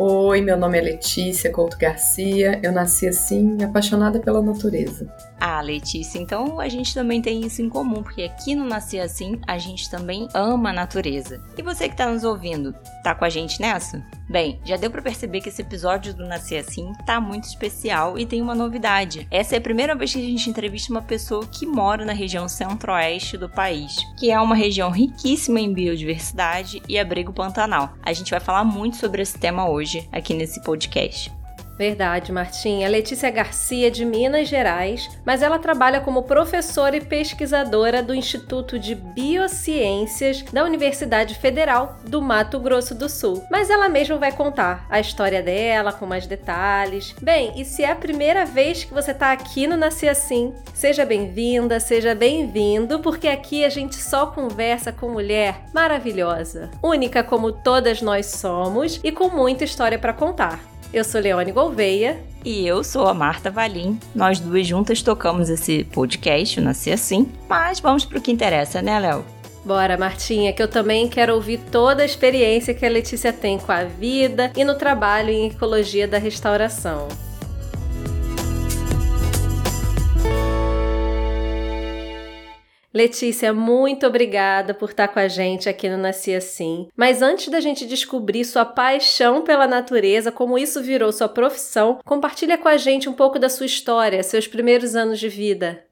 Oi, meu nome é Letícia Couto Garcia. Eu nasci assim, apaixonada pela natureza. Ah, Letícia, então a gente também tem isso em comum, porque aqui no Nascer Assim a gente também ama a natureza. E você que está nos ouvindo, tá com a gente nessa? Bem, já deu para perceber que esse episódio do Nascer Assim tá muito especial e tem uma novidade. Essa é a primeira vez que a gente entrevista uma pessoa que mora na região centro-oeste do país, que é uma região riquíssima em biodiversidade e abrigo pantanal. A gente vai falar muito sobre esse tema hoje aqui nesse podcast. Verdade, Martinha. Letícia Garcia, de Minas Gerais, mas ela trabalha como professora e pesquisadora do Instituto de Biociências da Universidade Federal do Mato Grosso do Sul. Mas ela mesma vai contar a história dela com mais detalhes. Bem, e se é a primeira vez que você está aqui no Nasci Assim, seja bem-vinda, seja bem-vindo, porque aqui a gente só conversa com mulher maravilhosa, única como todas nós somos e com muita história para contar. Eu sou Leone Gouveia. E eu sou a Marta Valim. Nós duas juntas tocamos esse podcast, Nasci Assim. Mas vamos pro que interessa, né, Léo? Bora, Martinha, que eu também quero ouvir toda a experiência que a Letícia tem com a vida e no trabalho em ecologia da restauração. Letícia, muito obrigada por estar com a gente aqui no Nasci Assim. Mas antes da gente descobrir sua paixão pela natureza, como isso virou sua profissão, compartilha com a gente um pouco da sua história, seus primeiros anos de vida.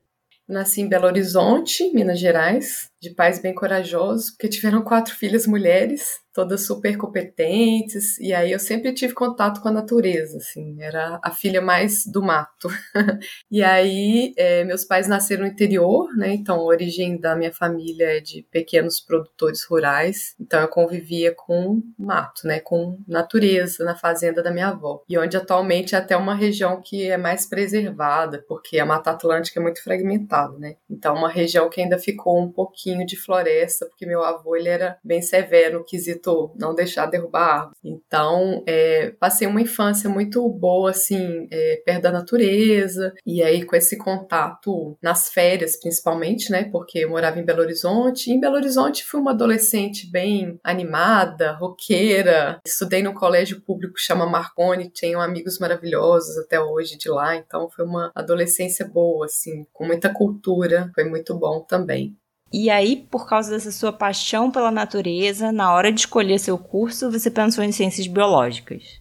Nasci em Belo Horizonte, Minas Gerais, de pais bem corajosos, porque tiveram quatro filhas mulheres todas super competentes, e aí eu sempre tive contato com a natureza, assim, era a filha mais do mato. e aí é, meus pais nasceram no interior, né, então a origem da minha família é de pequenos produtores rurais, então eu convivia com mato, né, com natureza na fazenda da minha avó, e onde atualmente é até uma região que é mais preservada, porque a Mata Atlântica é muito fragmentada, né, então uma região que ainda ficou um pouquinho de floresta, porque meu avô ele era bem severo quesito não deixar derrubar árvore. Então, é, passei uma infância muito boa, assim, é, perto da natureza, e aí com esse contato nas férias, principalmente, né, porque eu morava em Belo Horizonte, e em Belo Horizonte fui uma adolescente bem animada, roqueira, estudei no colégio público chama Marconi, tenho amigos maravilhosos até hoje de lá, então foi uma adolescência boa, assim, com muita cultura, foi muito bom também. E aí, por causa dessa sua paixão pela natureza, na hora de escolher seu curso, você pensou em ciências biológicas?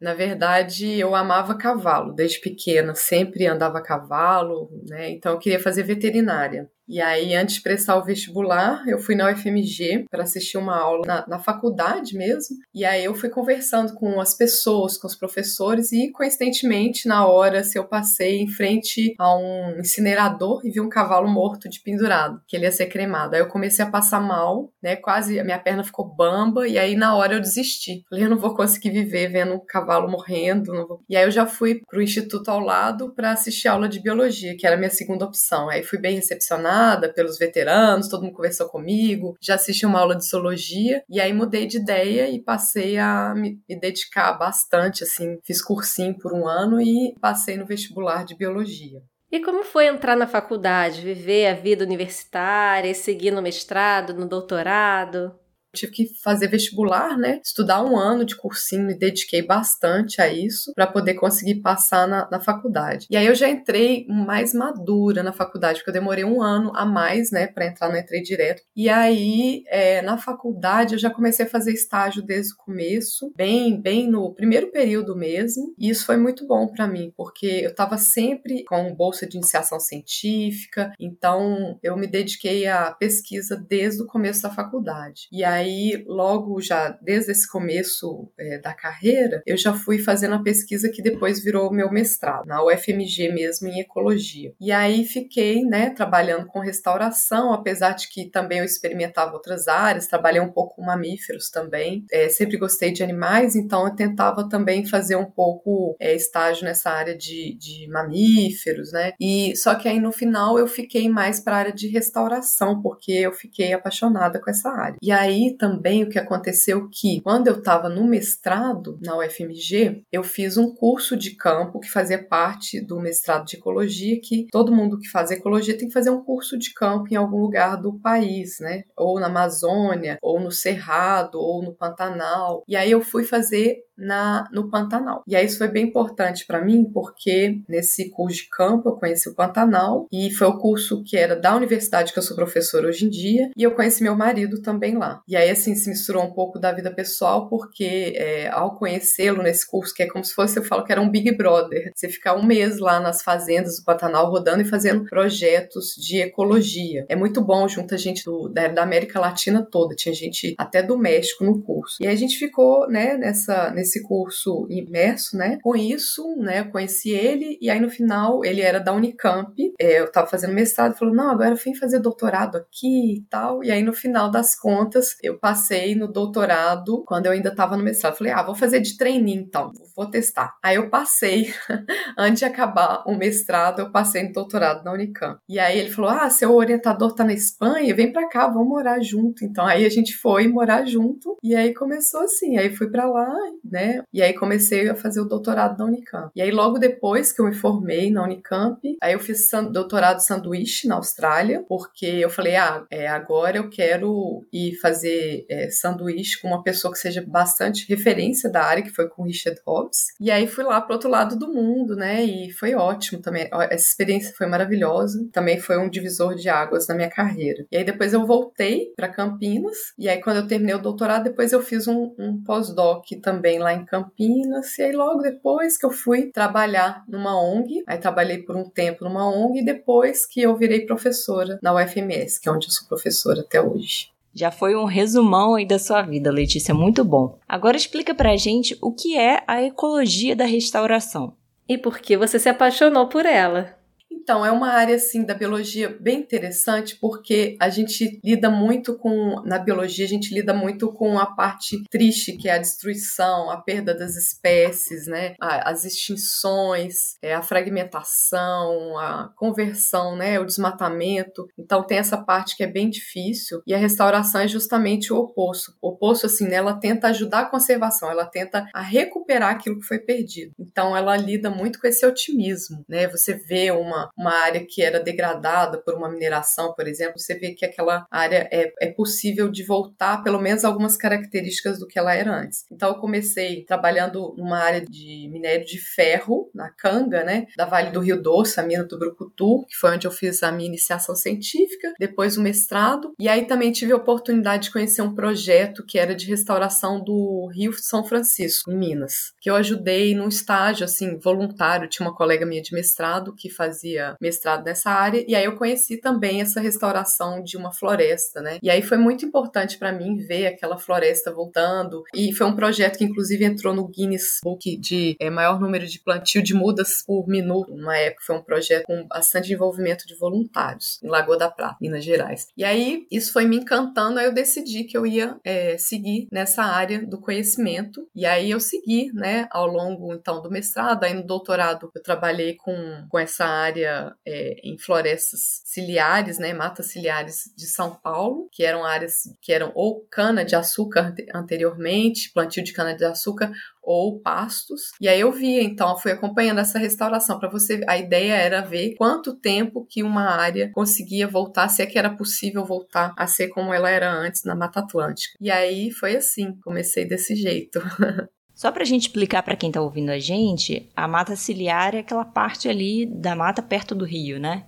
Na verdade, eu amava cavalo desde pequena, sempre andava a cavalo, né? Então eu queria fazer veterinária. E aí, antes de prestar o vestibular, eu fui na UFMG para assistir uma aula na, na, faculdade mesmo. E aí eu fui conversando com as pessoas, com os professores, e coincidentemente, na hora, se eu passei em frente a um incinerador e vi um cavalo morto de pendurado, que ele ia ser cremado. Aí eu comecei a passar mal, né? Quase a minha perna ficou bamba, e aí na hora eu desisti. Falei, eu não vou conseguir viver vendo um cavalo morrendo. E aí eu já fui pro instituto ao lado para assistir aula de biologia, que era a minha segunda opção. Aí fui bem recepcionada pelos veteranos, todo mundo conversou comigo, já assisti uma aula de zoologia e aí mudei de ideia e passei a me, me dedicar bastante, assim, fiz cursinho por um ano e passei no vestibular de biologia. E como foi entrar na faculdade, viver a vida universitária, seguir no mestrado, no doutorado? Tive que fazer vestibular, né? Estudar um ano de cursinho, me dediquei bastante a isso para poder conseguir passar na, na, faculdade. E aí eu já entrei mais madura na faculdade, porque eu demorei um ano a mais, né, para entrar, não entrei direto. E aí, é, na faculdade, eu já comecei a fazer estágio desde o começo, bem, bem no primeiro período mesmo. E isso foi muito bom para mim, porque eu estava sempre com bolsa de iniciação científica, então eu me dediquei à pesquisa desde o começo da faculdade. E aí aí, logo já desde esse começo é, da carreira, eu já fui fazendo a pesquisa que depois virou meu mestrado, na UFMG mesmo, em ecologia. E aí fiquei, né, trabalhando com restauração, apesar de que também eu experimentava outras áreas, trabalhei um pouco com mamíferos também. É, sempre gostei de animais, então eu tentava também fazer um pouco é, estágio nessa área de, de mamíferos, né? E só que aí no final eu fiquei mais para a área de restauração, porque eu fiquei apaixonada com essa área. E aí também o que aconteceu que quando eu estava no mestrado na UFMG, eu fiz um curso de campo que fazia parte do mestrado de ecologia, que todo mundo que faz ecologia tem que fazer um curso de campo em algum lugar do país, né? Ou na Amazônia, ou no Cerrado, ou no Pantanal. E aí eu fui fazer na, no Pantanal. E aí isso foi bem importante para mim, porque nesse curso de campo eu conheci o Pantanal e foi o curso que era da universidade que eu sou professora hoje em dia, e eu conheci meu marido também lá. E aí assim se misturou um pouco da vida pessoal, porque é, ao conhecê-lo nesse curso, que é como se fosse, eu falo que era um Big Brother, você ficar um mês lá nas fazendas do Pantanal rodando e fazendo projetos de ecologia. É muito bom, junta gente do, da, da América Latina toda, tinha gente até do México no curso. E aí a gente ficou, né, nessa nesse curso imerso, né? Com isso, né, eu conheci ele e aí no final ele era da Unicamp, é, eu tava fazendo mestrado, falou, não, agora eu vim fazer doutorado aqui e tal, e aí no final das contas eu passei no doutorado quando eu ainda tava no mestrado, falei, ah, vou fazer de treininho então, vou testar. Aí eu passei, antes de acabar o mestrado, eu passei no doutorado na Unicamp. E aí ele falou, ah, seu orientador tá na Espanha, vem pra cá, vamos morar junto. Então aí a gente foi morar junto e aí começou assim, aí fui para lá, né? E aí comecei a fazer o doutorado na Unicamp. E aí logo depois que eu me formei na Unicamp, aí eu fiz doutorado sanduíche na Austrália, porque eu falei, ah, é, agora eu quero ir fazer é, sanduíche com uma pessoa que seja bastante referência da área, que foi com Richard Hobbs. E aí fui lá pro outro lado do mundo, né? E foi ótimo também. Essa experiência foi maravilhosa. Também foi um divisor de águas na minha carreira. E aí depois eu voltei para Campinas. E aí quando eu terminei o doutorado, depois eu fiz um, um pós-doc também lá em Campinas. E aí logo depois que eu fui trabalhar numa ONG, aí trabalhei por um tempo numa ONG e depois que eu virei professora na UFMS, que é onde eu sou professora até hoje. Já foi um resumão aí da sua vida, Letícia, muito bom. Agora explica pra gente o que é a ecologia da restauração. E por que você se apaixonou por ela? Então, é uma área assim da biologia bem interessante porque a gente lida muito com na biologia a gente lida muito com a parte triste que é a destruição, a perda das espécies, né? As extinções, é, a fragmentação, a conversão, né? O desmatamento. Então tem essa parte que é bem difícil e a restauração é justamente o oposto. O oposto assim, né? Ela tenta ajudar a conservação, ela tenta a recuperar aquilo que foi perdido. Então ela lida muito com esse otimismo, né? Você vê uma uma área que era degradada por uma mineração, por exemplo, você vê que aquela área é, é possível de voltar pelo menos algumas características do que ela era antes. Então eu comecei trabalhando numa área de minério de ferro, na Canga, né, da Vale do Rio Doce, a mina do Brucutu, que foi onde eu fiz a minha iniciação científica, depois o mestrado, e aí também tive a oportunidade de conhecer um projeto que era de restauração do Rio São Francisco, em Minas, que eu ajudei num estágio assim voluntário, tinha uma colega minha de mestrado que fazia mestrado nessa área, e aí eu conheci também essa restauração de uma floresta, né? E aí foi muito importante para mim ver aquela floresta voltando, e foi um projeto que inclusive entrou no Guinness Book de é, maior número de plantio de mudas por minuto. Na época foi um projeto com bastante envolvimento de voluntários em Lagoa da Prata, Minas Gerais. E aí isso foi me encantando, aí eu decidi que eu ia é, seguir nessa área do conhecimento, e aí eu segui, né, ao longo então do mestrado, aí no doutorado eu trabalhei com, com essa área é, em florestas ciliares, né, matas ciliares de São Paulo, que eram áreas que eram ou cana de açúcar anteriormente, plantio de cana de açúcar ou pastos. E aí eu via, então, fui acompanhando essa restauração para você. A ideia era ver quanto tempo que uma área conseguia voltar, se é que era possível voltar a ser como ela era antes na Mata Atlântica. E aí foi assim, comecei desse jeito. Só para a gente explicar para quem está ouvindo a gente, a mata ciliar é aquela parte ali da mata perto do rio, né?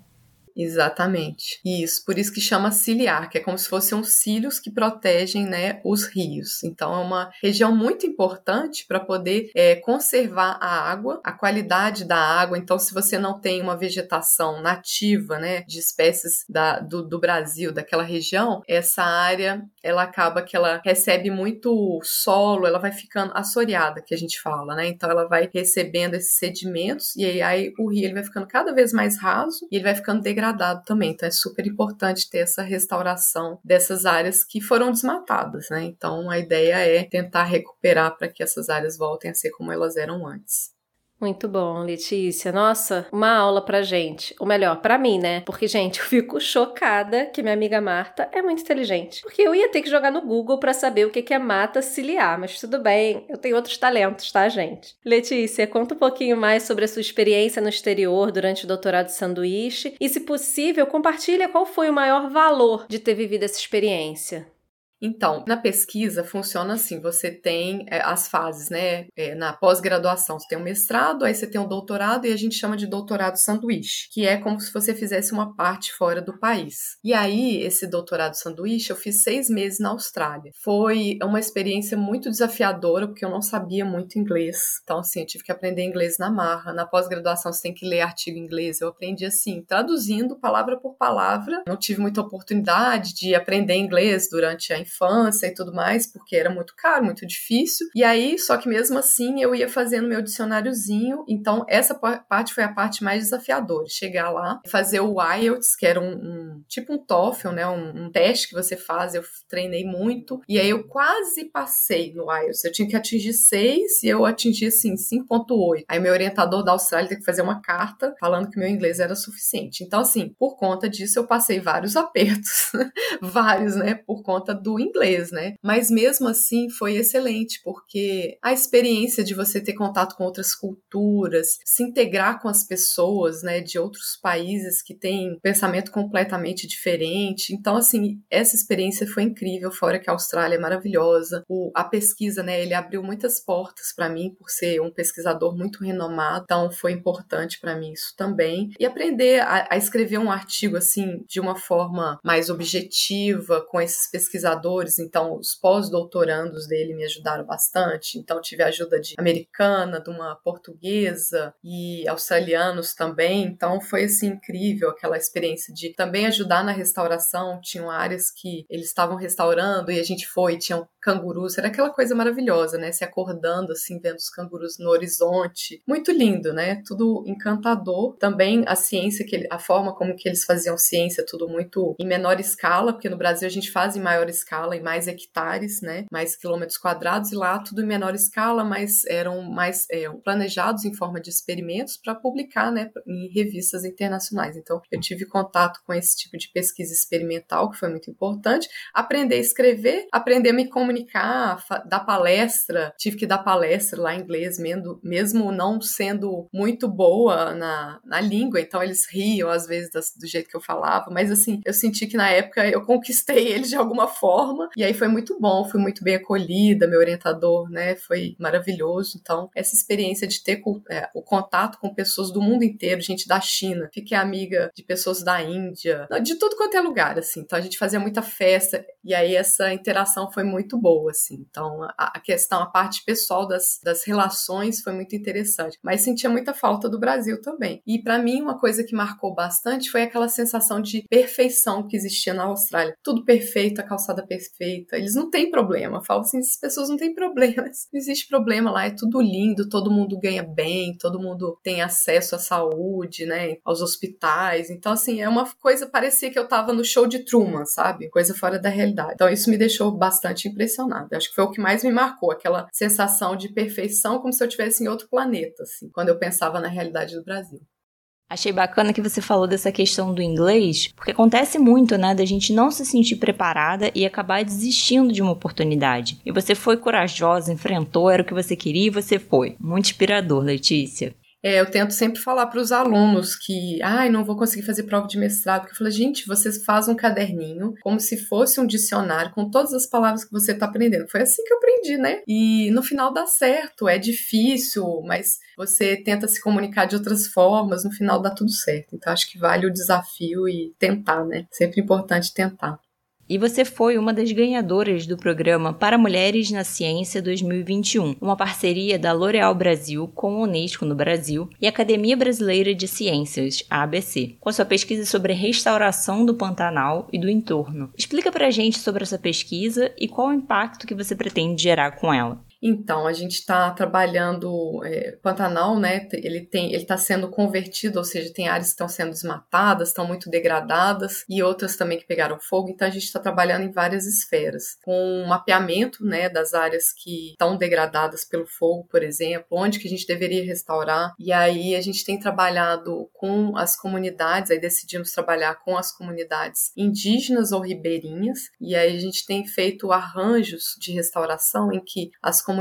Exatamente. Isso, por isso que chama ciliar, que é como se fossem uns cílios que protegem né, os rios. Então é uma região muito importante para poder é, conservar a água, a qualidade da água. Então, se você não tem uma vegetação nativa né, de espécies da, do, do Brasil, daquela região, essa área ela acaba que ela recebe muito solo, ela vai ficando assoreada, que a gente fala, né? Então ela vai recebendo esses sedimentos e aí, aí o rio ele vai ficando cada vez mais raso e ele vai ficando degradado degradado também. Então é super importante ter essa restauração dessas áreas que foram desmatadas, né? Então a ideia é tentar recuperar para que essas áreas voltem a ser como elas eram antes. Muito bom, Letícia. Nossa, uma aula pra gente. Ou melhor, pra mim, né? Porque, gente, eu fico chocada que minha amiga Marta é muito inteligente. Porque eu ia ter que jogar no Google para saber o que é mata ciliar, mas tudo bem, eu tenho outros talentos, tá, gente? Letícia, conta um pouquinho mais sobre a sua experiência no exterior durante o doutorado de sanduíche e, se possível, compartilha qual foi o maior valor de ter vivido essa experiência. Então, na pesquisa funciona assim: você tem é, as fases, né? É, na pós-graduação, você tem o um mestrado, aí você tem o um doutorado, e a gente chama de doutorado sanduíche, que é como se você fizesse uma parte fora do país. E aí, esse doutorado sanduíche, eu fiz seis meses na Austrália. Foi uma experiência muito desafiadora, porque eu não sabia muito inglês. Então, assim, eu tive que aprender inglês na marra. Na pós-graduação, você tem que ler artigo em inglês. Eu aprendi assim, traduzindo palavra por palavra. Não tive muita oportunidade de aprender inglês durante a infância e tudo mais, porque era muito caro, muito difícil. E aí, só que mesmo assim, eu ia fazendo meu dicionáriozinho. Então, essa parte foi a parte mais desafiadora. Chegar lá, fazer o IELTS, que era um, um tipo um TOEFL, né? Um, um, teste que você faz. Eu treinei muito. E aí, eu quase passei no IELTS. Eu tinha que atingir 6 e eu atingi, assim, 5.8. Aí, meu orientador da Austrália teve que fazer uma carta falando que meu inglês era suficiente. Então, assim, por conta disso, eu passei vários apertos. vários, né? Por conta do inglês, né? Mas mesmo assim foi excelente, porque a experiência de você ter contato com outras culturas, se integrar com as pessoas, né, de outros países que têm pensamento completamente diferente. Então, assim, essa experiência foi incrível, fora que a Austrália é maravilhosa. O, a pesquisa, né, ele abriu muitas portas para mim por ser um pesquisador muito renomado, então foi importante para mim isso também. E aprender a, a escrever um artigo assim de uma forma mais objetiva com esses pesquisadores então os pós-doutorandos dele me ajudaram bastante. Então tive a ajuda de americana, de uma portuguesa e australianos também. Então foi assim incrível aquela experiência de também ajudar na restauração. Tinham áreas que eles estavam restaurando e a gente foi, tinham cangurus, era aquela coisa maravilhosa, né? Se acordando assim, vendo os cangurus no horizonte. Muito lindo, né? Tudo encantador. Também a ciência que a forma como que eles faziam ciência, tudo muito em menor escala, porque no Brasil a gente faz em maior escala escala, em mais hectares, né, mais quilômetros quadrados, e lá tudo em menor escala, mas eram mais é, planejados em forma de experimentos para publicar né, em revistas internacionais. Então, eu tive contato com esse tipo de pesquisa experimental, que foi muito importante. Aprender a escrever, aprender a me comunicar, dar palestra. Tive que dar palestra lá em inglês, mesmo, não sendo muito boa na, na língua, então eles riam às vezes do jeito que eu falava, mas assim, eu senti que na época eu conquistei eles de alguma forma forma. E aí foi muito bom, fui muito bem acolhida, meu orientador, né, foi maravilhoso. Então, essa experiência de ter é, o contato com pessoas do mundo inteiro, gente da China, fiquei amiga de pessoas da Índia, de tudo quanto é lugar, assim. Então, a gente fazia muita festa e aí essa interação foi muito boa, assim. Então, a, questão, a parte pessoal das, das relações foi muito interessante. Mas sentia muita falta do Brasil também. E para mim, uma coisa que marcou bastante foi aquela sensação de perfeição que existia na Austrália. Tudo perfeito, a calçada perfeita. Eles não têm problema. Eu falo assim, essas pessoas não têm problemas. Não existe problema lá, é tudo lindo, todo mundo ganha bem, todo mundo tem acesso à saúde, né, aos hospitais. Então, assim, é uma coisa, parecia que eu tava no show de Truman, sabe? Coisa fora da realidade. Então, isso me deixou bastante impressionada. Acho que foi o que mais me marcou, aquela sensação de perfeição, como se eu estivesse em outro planeta, assim, quando eu pensava na realidade do Brasil. Achei bacana que você falou dessa questão do inglês, porque acontece muito, né, da gente não se sentir preparada e acabar desistindo de uma oportunidade. E você foi corajosa, enfrentou, era o que você queria e você foi. Muito inspirador, Letícia. É, eu tento sempre falar para os alunos que, ai, não vou conseguir fazer prova de mestrado, porque eu falo, gente, você faz um caderninho como se fosse um dicionário com todas as palavras que você está aprendendo. Foi assim que eu aprendi, né? E no final dá certo, é difícil, mas você tenta se comunicar de outras formas, no final dá tudo certo. Então acho que vale o desafio e tentar, né? Sempre importante tentar. E você foi uma das ganhadoras do programa Para Mulheres na Ciência 2021, uma parceria da L'Oréal Brasil com a Unesco no Brasil e a Academia Brasileira de Ciências, a ABC, com a sua pesquisa sobre restauração do Pantanal e do entorno. Explica pra gente sobre essa pesquisa e qual o impacto que você pretende gerar com ela. Então, a gente está trabalhando é, Pantanal, né? Ele tem, ele está sendo convertido, ou seja, tem áreas que estão sendo desmatadas, estão muito degradadas e outras também que pegaram fogo. Então, a gente está trabalhando em várias esferas, com um mapeamento, né, das áreas que estão degradadas pelo fogo, por exemplo, onde que a gente deveria restaurar. E aí a gente tem trabalhado com as comunidades, aí decidimos trabalhar com as comunidades indígenas ou ribeirinhas. E aí a gente tem feito arranjos de restauração em que as comunidades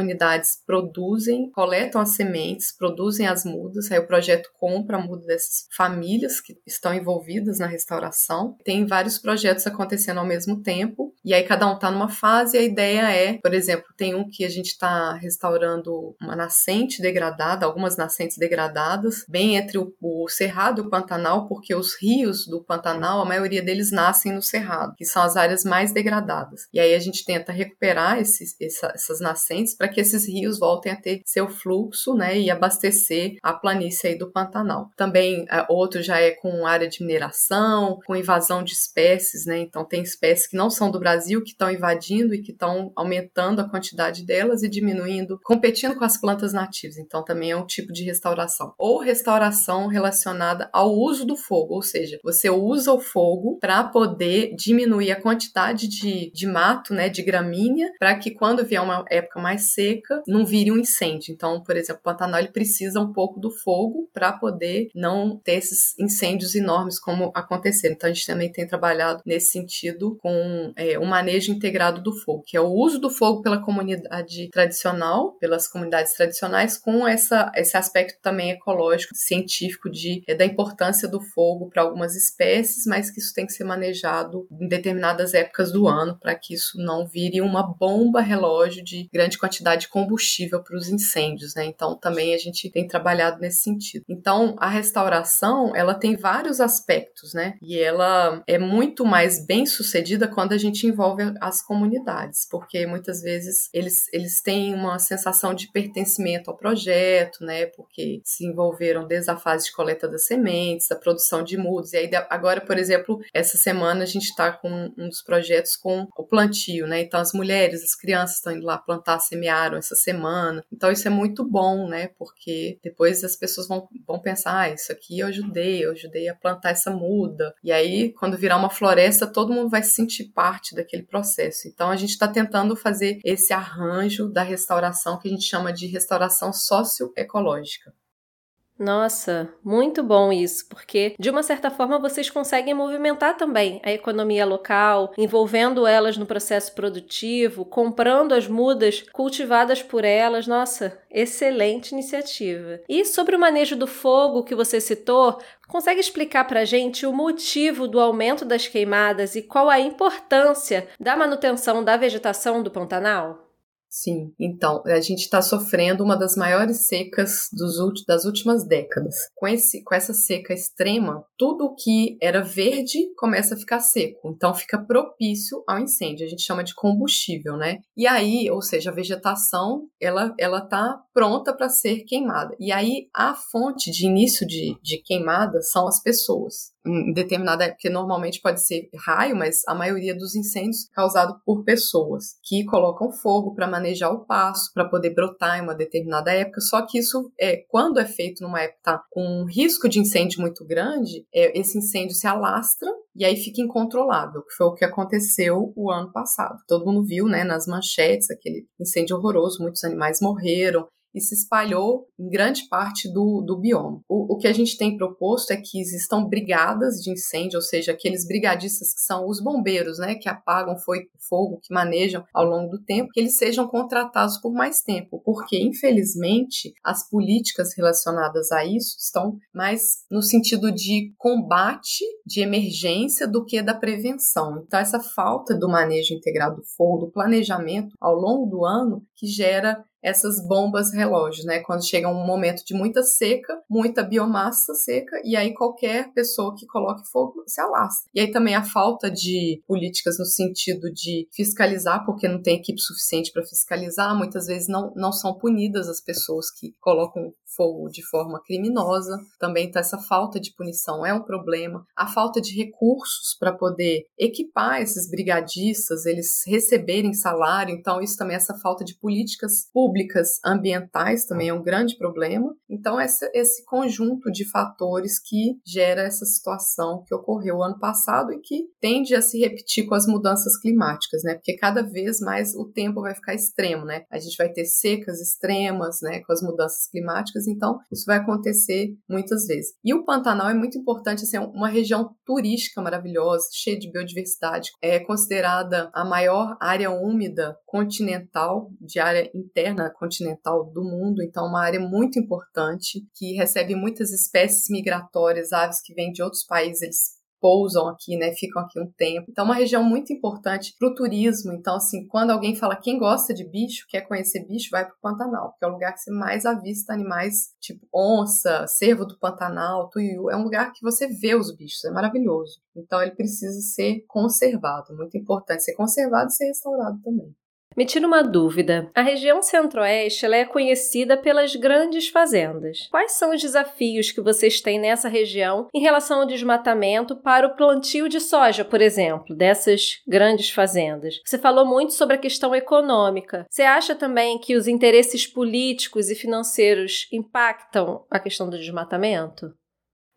produzem, coletam as sementes, produzem as mudas, aí o projeto compra a muda dessas famílias que estão envolvidas na restauração. Tem vários projetos acontecendo ao mesmo tempo, e aí cada um está numa fase, e a ideia é, por exemplo, tem um que a gente está restaurando uma nascente degradada, algumas nascentes degradadas, bem entre o, o Cerrado e o Pantanal, porque os rios do Pantanal, a maioria deles nascem no Cerrado, que são as áreas mais degradadas. E aí a gente tenta recuperar esses, essa, essas nascentes para que esses rios voltem a ter seu fluxo, né, e abastecer a planície aí do Pantanal. Também é, outro já é com área de mineração, com invasão de espécies, né? Então tem espécies que não são do Brasil que estão invadindo e que estão aumentando a quantidade delas e diminuindo, competindo com as plantas nativas. Então também é um tipo de restauração. Ou restauração relacionada ao uso do fogo, ou seja, você usa o fogo para poder diminuir a quantidade de, de mato, né, de gramínea, para que quando vier uma época mais seca, não vire um incêndio. Então, por exemplo, o Pantanal ele precisa um pouco do fogo para poder não ter esses incêndios enormes como aconteceram. Então, a gente também tem trabalhado nesse sentido com é, o manejo integrado do fogo, que é o uso do fogo pela comunidade tradicional, pelas comunidades tradicionais, com essa, esse aspecto também ecológico, científico de, é, da importância do fogo para algumas espécies, mas que isso tem que ser manejado em determinadas épocas do ano para que isso não vire uma bomba relógio de grande quantidade quantidade de combustível para os incêndios, né? Então também a gente tem trabalhado nesse sentido. Então a restauração ela tem vários aspectos, né? E ela é muito mais bem sucedida quando a gente envolve as comunidades, porque muitas vezes eles, eles têm uma sensação de pertencimento ao projeto, né? Porque se envolveram desde a fase de coleta das sementes, da produção de mudos. E aí agora, por exemplo, essa semana a gente está com um dos projetos com o plantio, né? Então as mulheres, as crianças estão indo lá plantar sementes semearam essa semana. Então isso é muito bom, né? Porque depois as pessoas vão, vão pensar, ah, isso aqui eu ajudei, eu ajudei a plantar essa muda. E aí, quando virar uma floresta, todo mundo vai se sentir parte daquele processo. Então a gente está tentando fazer esse arranjo da restauração que a gente chama de restauração socioecológica. Nossa, muito bom isso, porque de uma certa forma vocês conseguem movimentar também a economia local, envolvendo elas no processo produtivo, comprando as mudas cultivadas por elas. Nossa, excelente iniciativa. E sobre o manejo do fogo que você citou, consegue explicar para a gente o motivo do aumento das queimadas e qual a importância da manutenção da vegetação do Pantanal? Sim, então, a gente está sofrendo uma das maiores secas dos das últimas décadas. Com, esse, com essa seca extrema, tudo que era verde começa a ficar seco, então fica propício ao incêndio. A gente chama de combustível, né? E aí, ou seja, a vegetação, ela, ela tá pronta para ser queimada. E aí, a fonte de início de, de queimada são as pessoas em determinada época, normalmente pode ser raio, mas a maioria dos incêndios causado por pessoas que colocam fogo para manejar o pasto, para poder brotar em uma determinada época. Só que isso, é, quando é feito numa época com um risco de incêndio muito grande, esse incêndio se alastra e aí fica incontrolável, que foi o que aconteceu o ano passado. Todo mundo viu, né, nas manchetes, aquele incêndio horroroso, muitos animais morreram, e se espalhou em grande parte do, do bioma. O, o que a gente tem proposto é que existam brigadas de incêndio, ou seja, aqueles brigadistas que são os bombeiros, né, que apagam fogo, que manejam ao longo do tempo, que eles sejam contratados por mais tempo, porque infelizmente as políticas relacionadas a isso estão mais no sentido de combate, de emergência do que da prevenção. Então essa falta do manejo integrado do fogo, do planejamento ao longo do ano que gera essas bombas relógios, né? Quando chega um momento de muita seca, muita biomassa seca, e aí qualquer pessoa que coloque fogo se alastra. E aí também a falta de políticas no sentido de fiscalizar, porque não tem equipe suficiente para fiscalizar, muitas vezes não, não são punidas as pessoas que colocam fogo de forma criminosa. Também tá essa falta de punição é um problema. A falta de recursos para poder equipar esses brigadistas, eles receberem salário. Então, isso também, essa falta de políticas públicas ambientais também é um grande problema. Então, essa, esse conjunto de fatores que gera essa situação que ocorreu ano passado e que tende a se repetir com as mudanças climáticas, né? Porque cada vez mais o tempo vai ficar extremo, né? A gente vai ter secas extremas, né? Com as mudanças climáticas, então isso vai acontecer muitas vezes. E o Pantanal é muito importante, assim, é uma região turística maravilhosa, cheia de biodiversidade, é considerada a maior área úmida continental, de área interna continental do mundo, então uma área muito importante que recebe muitas espécies migratórias, aves que vêm de outros países, eles pousam aqui, né? Ficam aqui um tempo. Então, é uma região muito importante para o turismo. Então, assim, quando alguém fala quem gosta de bicho, quer conhecer bicho, vai para o Pantanal, porque é o lugar que você mais avista animais tipo onça, cervo do Pantanal, tuiu. É um lugar que você vê os bichos, é maravilhoso. Então, ele precisa ser conservado. Muito importante ser conservado e ser restaurado também. Me tira uma dúvida. A região centro-oeste é conhecida pelas grandes fazendas. Quais são os desafios que vocês têm nessa região em relação ao desmatamento para o plantio de soja, por exemplo, dessas grandes fazendas? Você falou muito sobre a questão econômica. Você acha também que os interesses políticos e financeiros impactam a questão do desmatamento?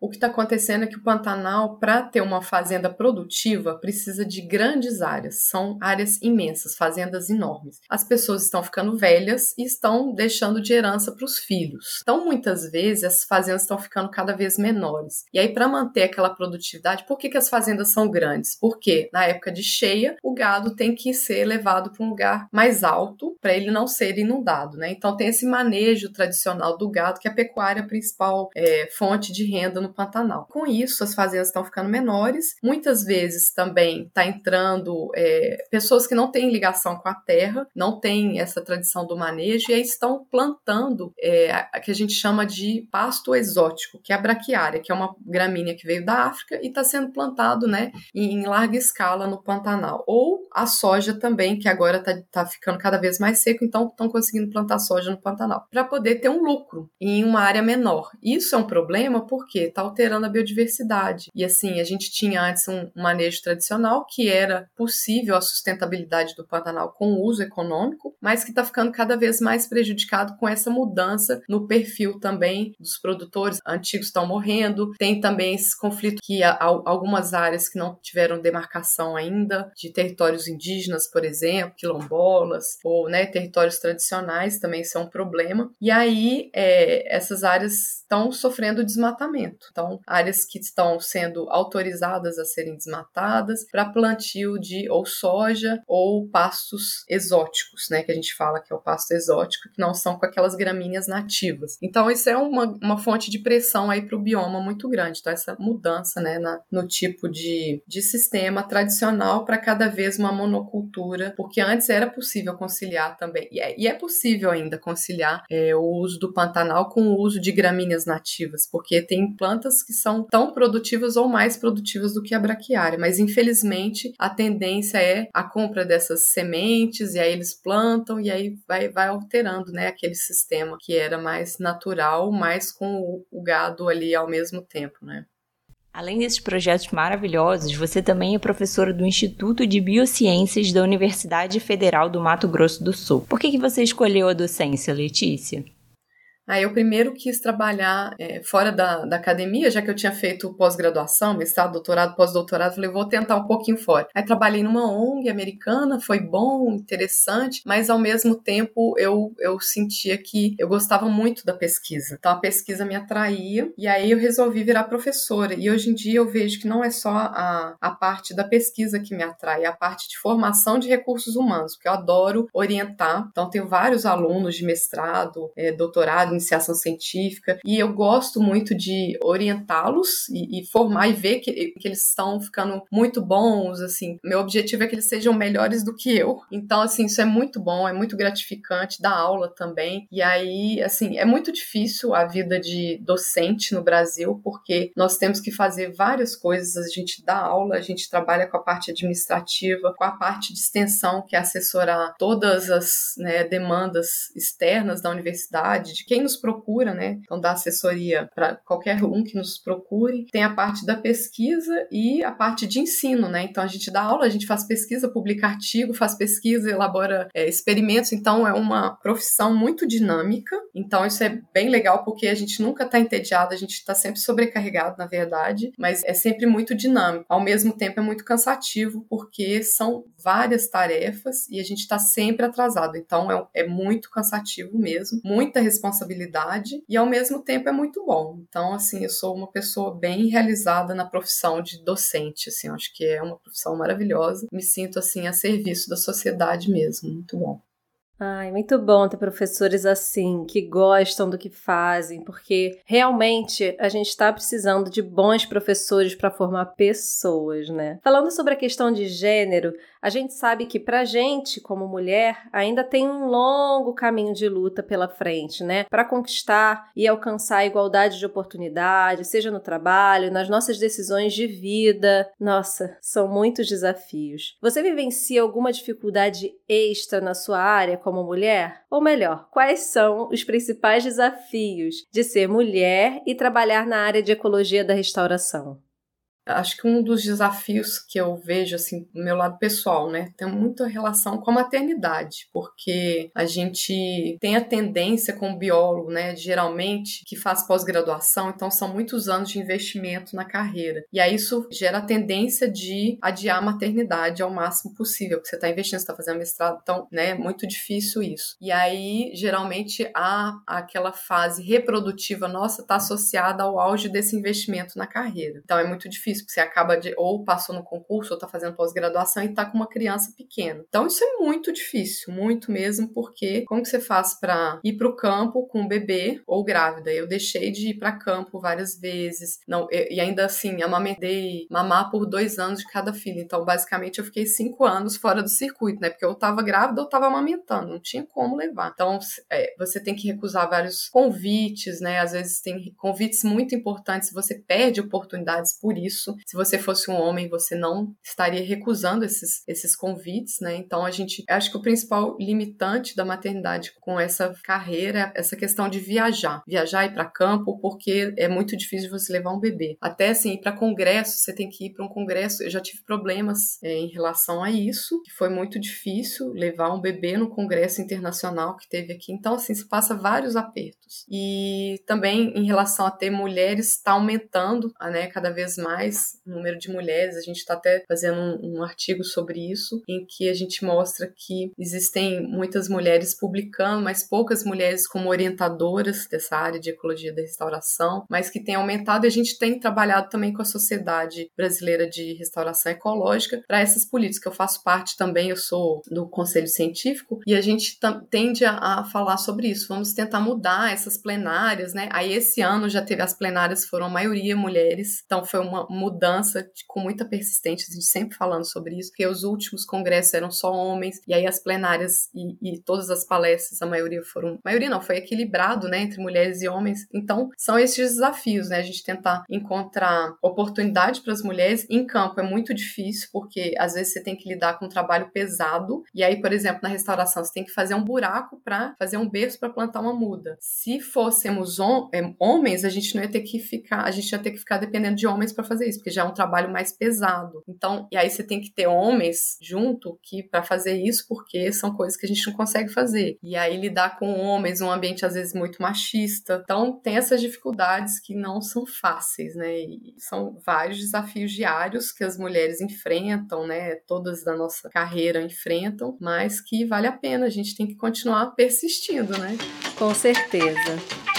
O que está acontecendo é que o Pantanal, para ter uma fazenda produtiva, precisa de grandes áreas. São áreas imensas, fazendas enormes. As pessoas estão ficando velhas e estão deixando de herança para os filhos. Então, muitas vezes, as fazendas estão ficando cada vez menores. E aí, para manter aquela produtividade, por que, que as fazendas são grandes? Porque na época de cheia, o gado tem que ser levado para um lugar mais alto para ele não ser inundado. Né? Então, tem esse manejo tradicional do gado, que é a pecuária principal é, fonte de renda no no Pantanal. Com isso, as fazendas estão ficando menores, muitas vezes também está entrando é, pessoas que não têm ligação com a terra, não têm essa tradição do manejo, e aí estão plantando é, a que a gente chama de pasto exótico, que é a braquiária, que é uma gramínea que veio da África e está sendo plantado né, em, larga escala no Pantanal. Ou a soja também, que agora está tá ficando cada vez mais seco, então estão conseguindo plantar soja no Pantanal, para poder ter um lucro em uma área menor. Isso é um problema porque está alterando a biodiversidade. E assim, a gente tinha antes um manejo tradicional que era possível a sustentabilidade do Pantanal com o uso econômico, mas que está ficando cada vez mais prejudicado com essa mudança no perfil também dos produtores. Antigos estão morrendo, tem também esse conflito que algumas áreas que não tiveram demarcação ainda, de territórios indígenas, por exemplo, quilombolas, ou né, territórios tradicionais também são um problema. E aí é, essas áreas estão sofrendo desmatamento. Então, áreas que estão sendo autorizadas a serem desmatadas para plantio de ou soja ou pastos exóticos, né, que a gente fala que é o pasto exótico, que não são com aquelas gramíneas nativas. Então, isso é uma, uma fonte de pressão aí para o bioma muito grande. Então, essa mudança, né, na, no tipo de, de sistema tradicional para cada vez uma monocultura, porque antes era possível conciliar também, e é, e é possível ainda conciliar é, o uso do Pantanal com o uso de gramíneas nativas, porque tem plantas que são tão produtivas ou mais produtivas do que a braquiária, mas infelizmente a tendência é a compra dessas sementes e aí eles plantam e aí vai, vai alterando, né, aquele sistema que era mais natural, mais com o, o gado ali ao mesmo tempo, né. Além desses projetos maravilhosos, você também é professora do Instituto de Biociências da Universidade Federal do Mato Grosso do Sul. Por que, que você escolheu a docência, Letícia? Aí eu primeiro quis trabalhar é, fora da, da academia, já que eu tinha feito pós-graduação, mestrado, doutorado, pós-doutorado, falei, vou tentar um pouquinho fora. Aí trabalhei numa ONG americana, foi bom, interessante, mas ao mesmo tempo eu, eu sentia que eu gostava muito da pesquisa. Então a pesquisa me atraía e aí eu resolvi virar professora. E hoje em dia eu vejo que não é só a, a parte da pesquisa que me atrai, é a parte de formação de recursos humanos, porque eu adoro orientar. Então tenho vários alunos de mestrado, é, doutorado, iniciação científica, e eu gosto muito de orientá-los e, e, formar e ver que, que eles estão ficando muito bons, assim. Meu objetivo é que eles sejam melhores do que eu. Então, assim, isso é muito bom, é muito gratificante, dar aula também. E aí, assim, é muito difícil a vida de docente no Brasil, porque nós temos que fazer várias coisas, a gente dá aula, a gente trabalha com a parte administrativa, com a parte de extensão, que é assessorar todas as né, demandas externas da universidade, de quem nos procura, né? Então, dá assessoria para qualquer um que nos procure. Tem a parte da pesquisa e a parte de ensino, né? Então, a gente dá aula, a gente faz pesquisa, publica artigo, faz pesquisa, elabora é, experimentos. Então, é uma profissão muito dinâmica. Então, isso é bem legal porque a gente nunca está entediado, a gente está sempre sobrecarregado, na verdade, mas é sempre muito dinâmico. Ao mesmo tempo, é muito cansativo porque são várias tarefas e a gente está sempre atrasado. Então, é, é muito cansativo mesmo, muita responsabilidade e ao mesmo tempo é muito bom. Então, assim, eu sou uma pessoa bem realizada na profissão de docente, assim, acho que é uma profissão maravilhosa. Me sinto assim a serviço da sociedade mesmo, muito bom. Ai, muito bom ter professores assim, que gostam do que fazem, porque realmente a gente está precisando de bons professores para formar pessoas, né? Falando sobre a questão de gênero, a gente sabe que pra gente, como mulher, ainda tem um longo caminho de luta pela frente, né? Para conquistar e alcançar a igualdade de oportunidade, seja no trabalho, nas nossas decisões de vida. Nossa, são muitos desafios. Você vivencia alguma dificuldade extra na sua área como mulher? Ou melhor, quais são os principais desafios de ser mulher e trabalhar na área de ecologia da restauração? Acho que um dos desafios que eu vejo, assim, do meu lado pessoal, né, tem muita relação com a maternidade, porque a gente tem a tendência com o biólogo, né, geralmente, que faz pós-graduação, então são muitos anos de investimento na carreira. E aí isso gera a tendência de adiar a maternidade ao máximo possível, porque você está investindo, você está fazendo mestrado, então, né, é muito difícil isso. E aí, geralmente, a, aquela fase reprodutiva nossa está associada ao auge desse investimento na carreira. Então, é muito difícil difícil, porque você acaba de ou passou no concurso, ou tá fazendo pós-graduação e tá com uma criança pequena. Então isso é muito difícil, muito mesmo, porque como que você faz para ir pro campo com um bebê ou grávida? Eu deixei de ir para campo várias vezes, não, e ainda assim, amamentei mamar por dois anos de cada filho. Então, basicamente, eu fiquei cinco anos fora do circuito, né? Porque eu tava grávida ou tava amamentando, não tinha como levar. Então, é, você tem que recusar vários convites, né? Às vezes tem convites muito importantes, você perde oportunidades por isso isso. Se você fosse um homem, você não estaria recusando esses, esses convites, né? Então a gente acho que o principal limitante da maternidade com essa carreira é essa questão de viajar, viajar e para campo, porque é muito difícil você levar um bebê. Até assim, para congresso, você tem que ir para um congresso. Eu já tive problemas é, em relação a isso, que foi muito difícil levar um bebê no congresso internacional que teve aqui. Então assim, se passa vários apertos. E também em relação a ter mulheres está aumentando, né, cada vez mais o número de mulheres. A gente está até fazendo um, um, artigo sobre isso, em que a gente mostra que existem muitas mulheres publicando, mas poucas mulheres como orientadoras dessa área de ecologia da restauração, mas que tem aumentado e a gente tem trabalhado também com a Sociedade Brasileira de Restauração Ecológica para essas políticas. Eu faço parte também, eu sou do Conselho Científico, e a gente tende a, a falar sobre isso. Vamos tentar mudar essas plenárias, né? Aí esse ano já teve as plenárias, foram a maioria mulheres, então foi uma mudança com muita persistência, a gente sempre falando sobre isso, porque os últimos congressos eram só homens, e aí as plenárias e, e todas as palestras, a maioria foram. A maioria não, foi equilibrado, né, entre mulheres e homens. Então, são esses desafios, né, a gente tentar encontrar oportunidade para as mulheres em campo é muito difícil, porque às vezes você tem que lidar com um trabalho pesado, e aí, por exemplo, na restauração, você tem que fazer um buraco para fazer um berço para plantar uma muda. Se fôssemos é, homens, a gente não ia ter que ficar, a gente ia ter que ficar dependendo de homens para fazer isso, porque já é um trabalho mais pesado. Então, e aí você tem que ter homens junto que para fazer isso, porque são coisas que a gente não consegue fazer. E aí lidar com homens, um ambiente às vezes muito machista. Então, tem essas dificuldades que não são fáceis, né? E são vários desafios diários que as mulheres enfrentam, né? Todas da nossa carreira enfrentam, mas que vale a pena, a gente tem que continuar persistindo, né? Com certeza.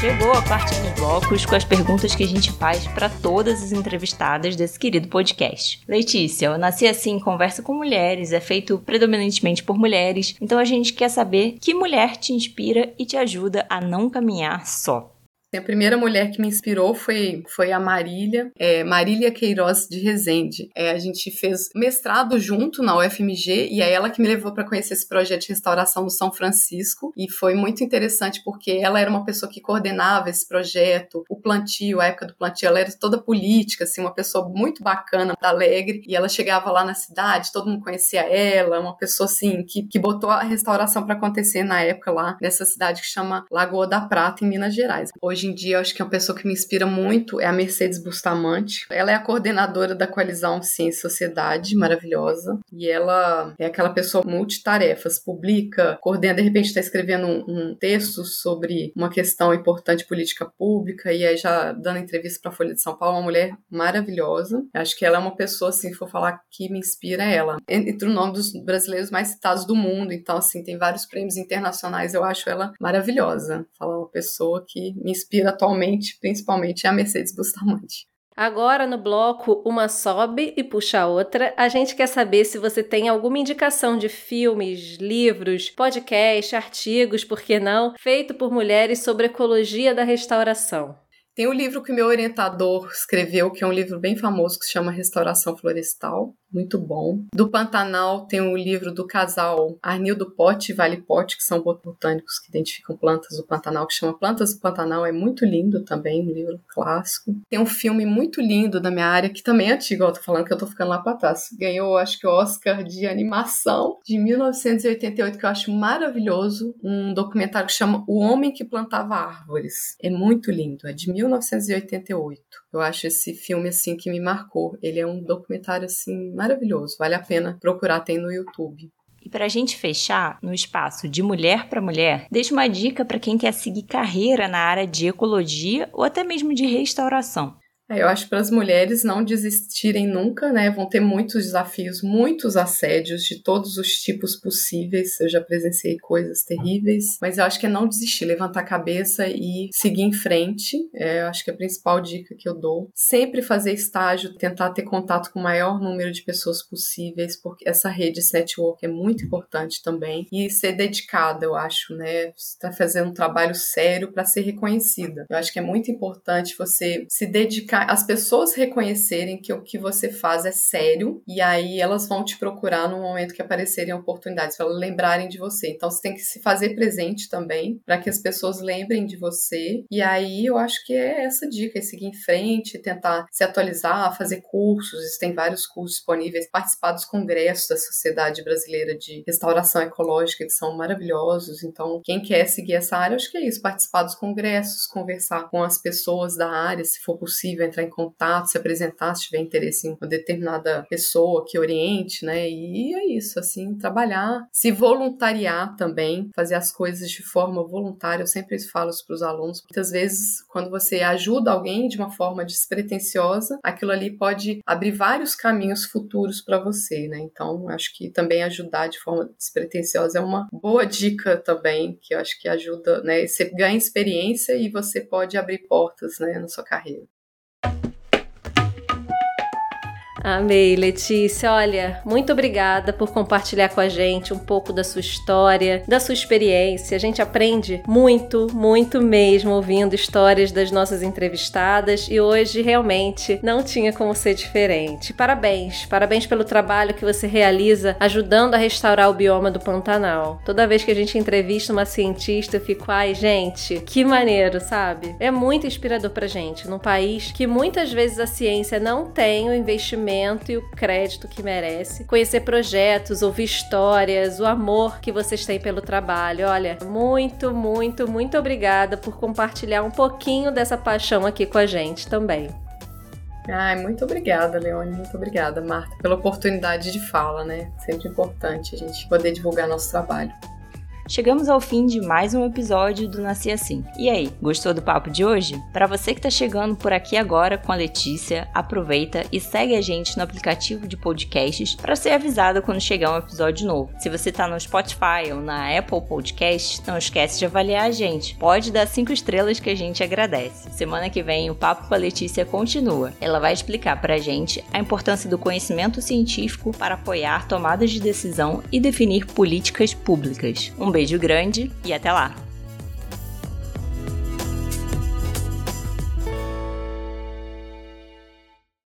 Chegou a parte dos blocos com as perguntas que a gente faz para todas as entrevistadas desse querido podcast. Letícia, eu nasci assim, conversa com mulheres, é feito predominantemente por mulheres, então a gente quer saber que mulher te inspira e te ajuda a não caminhar só A primeira mulher que me inspirou foi, foi a Marília, é, Marília Queiroz de Rezende. É, a gente fez mestrado junto na UFMG e é ela que me levou para conhecer esse projeto de restauração do São Francisco e foi muito interessante porque ela era uma pessoa que coordenava esse projeto, o plantio, a época do plantio, ela era toda política, assim, uma pessoa muito bacana, alegre, e ela chegava lá na cidade, todo mundo conhecia ela, uma pessoa assim que, que botou a restauração para acontecer na época lá nessa cidade que chama Lagoa da Prata, em Minas Gerais. Hoje em dia, acho que uma pessoa que me inspira muito é a Mercedes Bustamante. Ela é a coordenadora da coalizão Ciência e Sociedade, maravilhosa, e ela é aquela pessoa multitarefas, publica, coordena, de repente está escrevendo um, um, texto sobre uma questão importante política pública, e aí já dando entrevista para a Folha de São Paulo, uma mulher maravilhosa. Acho que ela é uma pessoa, assim, for falar que me inspira, é ela. Entre o nome dos brasileiros mais citados do mundo, então, assim, tem vários prêmios internacionais, eu acho ela maravilhosa. Falar uma pessoa que me inspira atualmente, principalmente, é a Mercedes Bustamante. Agora no bloco Uma sobe e puxa a outra, a gente quer saber se você tem alguma indicação de filmes, livros, podcast, artigos, por que não, feito por mulheres sobre ecologia da restauração. Tem um livro que meu orientador escreveu, que é um livro bem famoso, que se chama Restauração Florestal, muito bom. Do Pantanal tem um livro do casal Arnildo Pote e Vale Pote, que são botânicos que identificam plantas do Pantanal, que chama Plantas do Pantanal, é muito lindo também, um livro clássico. Tem um filme muito lindo da minha área, que também é antigo, eu tô falando que eu tô ficando lá pra trás. Ganhou, acho que o Oscar de animação de 1988, que eu acho maravilhoso, um documentário que chama O Homem que Plantava Árvores. É muito lindo, é de 1988. Eu acho esse filme assim que me marcou. Ele é um documentário assim maravilhoso, vale a pena procurar, tem no YouTube. E para a gente fechar no espaço de mulher para mulher, deixa uma dica para quem quer seguir carreira na área de ecologia ou até mesmo de restauração. É, eu acho para as mulheres não desistirem nunca, né? Vão ter muitos desafios, muitos assédios de todos os tipos possíveis. Eu já presenciei coisas terríveis, mas eu acho que é não desistir, levantar a cabeça e seguir em frente. É, eu acho que é a principal dica que eu dou. Sempre fazer estágio, tentar ter contato com o maior número de pessoas possíveis, porque essa rede, esse network é muito importante também. E ser dedicada, eu acho, né? Está fazendo um trabalho sério para ser reconhecida. Eu acho que é muito importante você se dedicar as pessoas reconhecerem que o que você faz é sério e aí elas vão te procurar no momento que aparecerem oportunidades, para lembrarem de você. Então você tem que se fazer presente também para que as pessoas lembrem de você. E aí eu acho que é essa dica, é seguir em frente, tentar se atualizar, fazer cursos, tem vários cursos disponíveis, participar dos congressos da Sociedade Brasileira de Restauração Ecológica que são maravilhosos. Então, quem quer seguir essa área, acho que é isso, participar dos congressos, conversar com as pessoas da área, se for possível, entrar em contato, se apresentar se tiver interesse em uma determinada pessoa que oriente, né? E é isso, assim, trabalhar, se voluntariar também, fazer as coisas de forma voluntária. Eu sempre falo isso para os alunos. Muitas vezes, quando você ajuda alguém de uma forma despretensiosa, aquilo ali pode abrir vários caminhos futuros para você, né? Então, acho que também ajudar de forma despretensiosa é uma boa dica também, que eu acho que ajuda, né? Você ganha experiência e você pode abrir portas, né, na sua carreira. Amei, Letícia. Olha, muito obrigada por compartilhar com a gente um pouco da sua história, da sua experiência. A gente aprende muito, muito mesmo ouvindo histórias das nossas entrevistadas e hoje realmente não tinha como ser diferente. Parabéns, parabéns pelo trabalho que você realiza ajudando a restaurar o bioma do Pantanal. Toda vez que a gente entrevista uma cientista, eu fico, ai, gente, que maneiro, sabe? É muito inspirador pra gente, num país que muitas vezes a ciência não tem o investimento reconhecimento e o crédito que merece, conhecer projetos, ouvir histórias, o amor que vocês têm pelo trabalho. Olha, muito, muito, muito obrigada por compartilhar um pouquinho dessa paixão aqui com a gente também. Ai, muito obrigada, Leone. Muito obrigada, Marta, pela oportunidade de fala, né? Sempre importante a gente poder divulgar nosso trabalho. Chegamos ao fim de mais um episódio do Nasci Assim. E aí, gostou do papo de hoje? Para você que está chegando por aqui agora com a Letícia, aproveita e segue a gente no aplicativo de podcasts para ser avisada quando chegar um episódio novo. Se você está no Spotify ou na Apple Podcasts, não esquece de avaliar a gente. Pode dar cinco estrelas que a gente agradece. Semana que vem o papo com a Letícia continua. Ela vai explicar para a gente a importância do conhecimento científico para apoiar tomadas de decisão e definir políticas públicas. Um beijo grande e até lá!